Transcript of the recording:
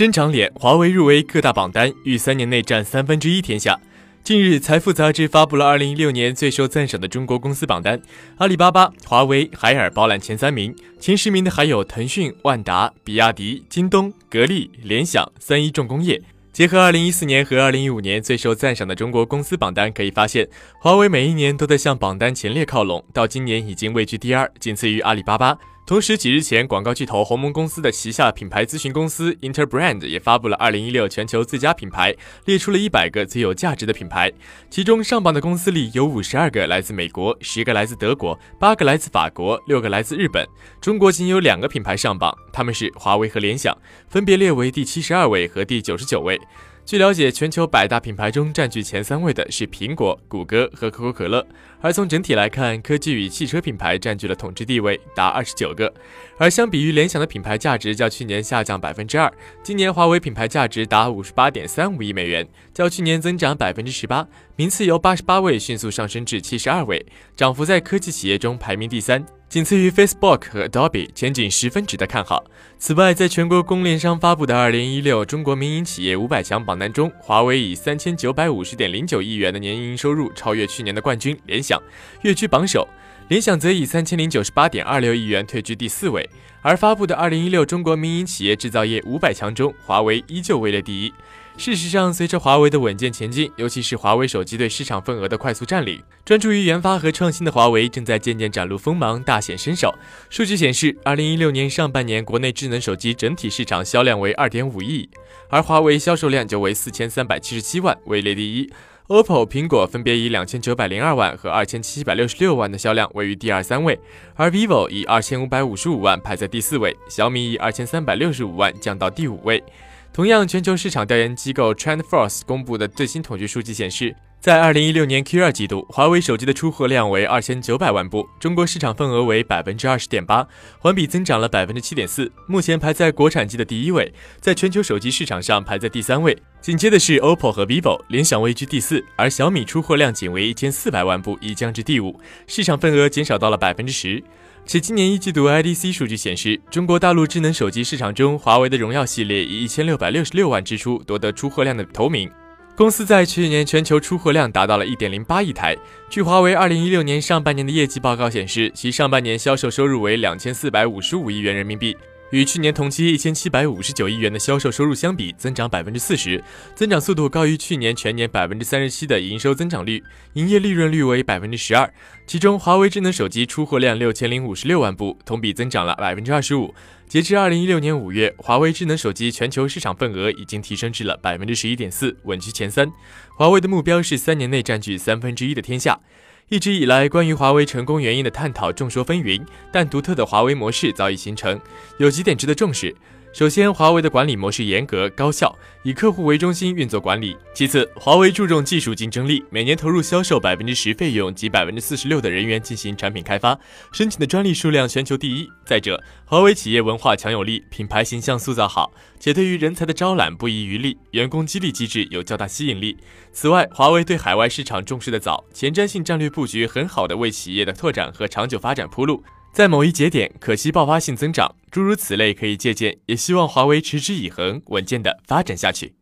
真长脸，华为入围各大榜单，逾三年内占三分之一天下。近日，财富杂志发布了二零一六年最受赞赏的中国公司榜单，阿里巴巴、华为、海尔包揽前三名，前十名的还有腾讯、万达、比亚迪、京东、格力、联想、三一重工业。结合二零一四年和二零一五年最受赞赏的中国公司榜单，可以发现，华为每一年都在向榜单前列靠拢，到今年已经位居第二，仅次于阿里巴巴。同时，几日前，广告巨头鸿蒙公司的旗下品牌咨询公司 Interbrand 也发布了2016全球最佳品牌，列出了一百个最有价值的品牌。其中上榜的公司里有52个来自美国，十个来自德国，八个来自法国，六个来自日本。中国仅有两个品牌上榜，他们是华为和联想，分别列为第七十二位和第九十九位。据了解，全球百大品牌中占据前三位的是苹果、谷歌和可口可乐。而从整体来看，科技与汽车品牌占据了统治地位，达二十九个。而相比于联想的品牌价值较去年下降百分之二，今年华为品牌价值达五十八点三五亿美元，较去年增长百分之十八，名次由八十八位迅速上升至七十二位，涨幅在科技企业中排名第三。仅次于 Facebook 和 Adobe，前景十分值得看好。此外，在全国供应商发布的二零一六中国民营企业五百强榜单中，华为以三千九百五十点零九亿元的年营收入超越去年的冠军联想，跃居榜首。联想则以三千零九十八点二六亿元退居第四位。而发布的二零一六中国民营企业制造业五百强中，华为依旧位列第一。事实上，随着华为的稳健前进，尤其是华为手机对市场份额的快速占领，专注于研发和创新的华为正在渐渐展露锋芒，大显身手。数据显示，二零一六年上半年国内智能手机整体市场销量为二点五亿，而华为销售量就为四千三百七十七万，位列第一。OPPO、苹果分别以两千九百零二万和二千七百六十六万的销量位于第二、三位，而 vivo 以二千五百五十五万排在第四位，小米以二千三百六十五万降到第五位。同样，全球市场调研机构 TrendForce 公布的最新统计数据显示，在二零一六年 Q 二季度，华为手机的出货量为二千九百万部，中国市场份额为百分之二十点八，环比增长了百分之七点四，目前排在国产机的第一位，在全球手机市场上排在第三位。紧接的是 OPPO 和 vivo，联想位居第四，而小米出货量仅为一千四百万部，已降至第五，市场份额减少到了百分之十。且今年一季度 IDC 数据显示，中国大陆智能手机市场中，华为的荣耀系列以一千六百六十六万支出夺得出货量的头名。公司在去年全球出货量达到了一点零八亿台。据华为二零一六年上半年的业绩报告显示，其上半年销售收入为两千四百五十五亿元人民币。与去年同期一千七百五十九亿元的销售收入相比，增长百分之四十，增长速度高于去年全年百分之三十七的营收增长率，营业利润率为百分之十二。其中，华为智能手机出货量六千零五十六万部，同比增长了百分之二十五。截至二零一六年五月，华为智能手机全球市场份额已经提升至了百分之十一点四，稳居前三。华为的目标是三年内占据三分之一的天下。一直以来，关于华为成功原因的探讨众说纷纭，但独特的华为模式早已形成，有几点值得重视。首先，华为的管理模式严格高效，以客户为中心运作管理。其次，华为注重技术竞争力，每年投入销售百分之十费用及百分之四十六的人员进行产品开发，申请的专利数量全球第一。再者，华为企业文化强有力，品牌形象塑造好，且对于人才的招揽不遗余力，员工激励机制有较大吸引力。此外，华为对海外市场重视的早，前瞻性战略布局很好的为企业的拓展和长久发展铺路。在某一节点可惜爆发性增长，诸如此类可以借鉴，也希望华为持之以恒，稳健的发展下去。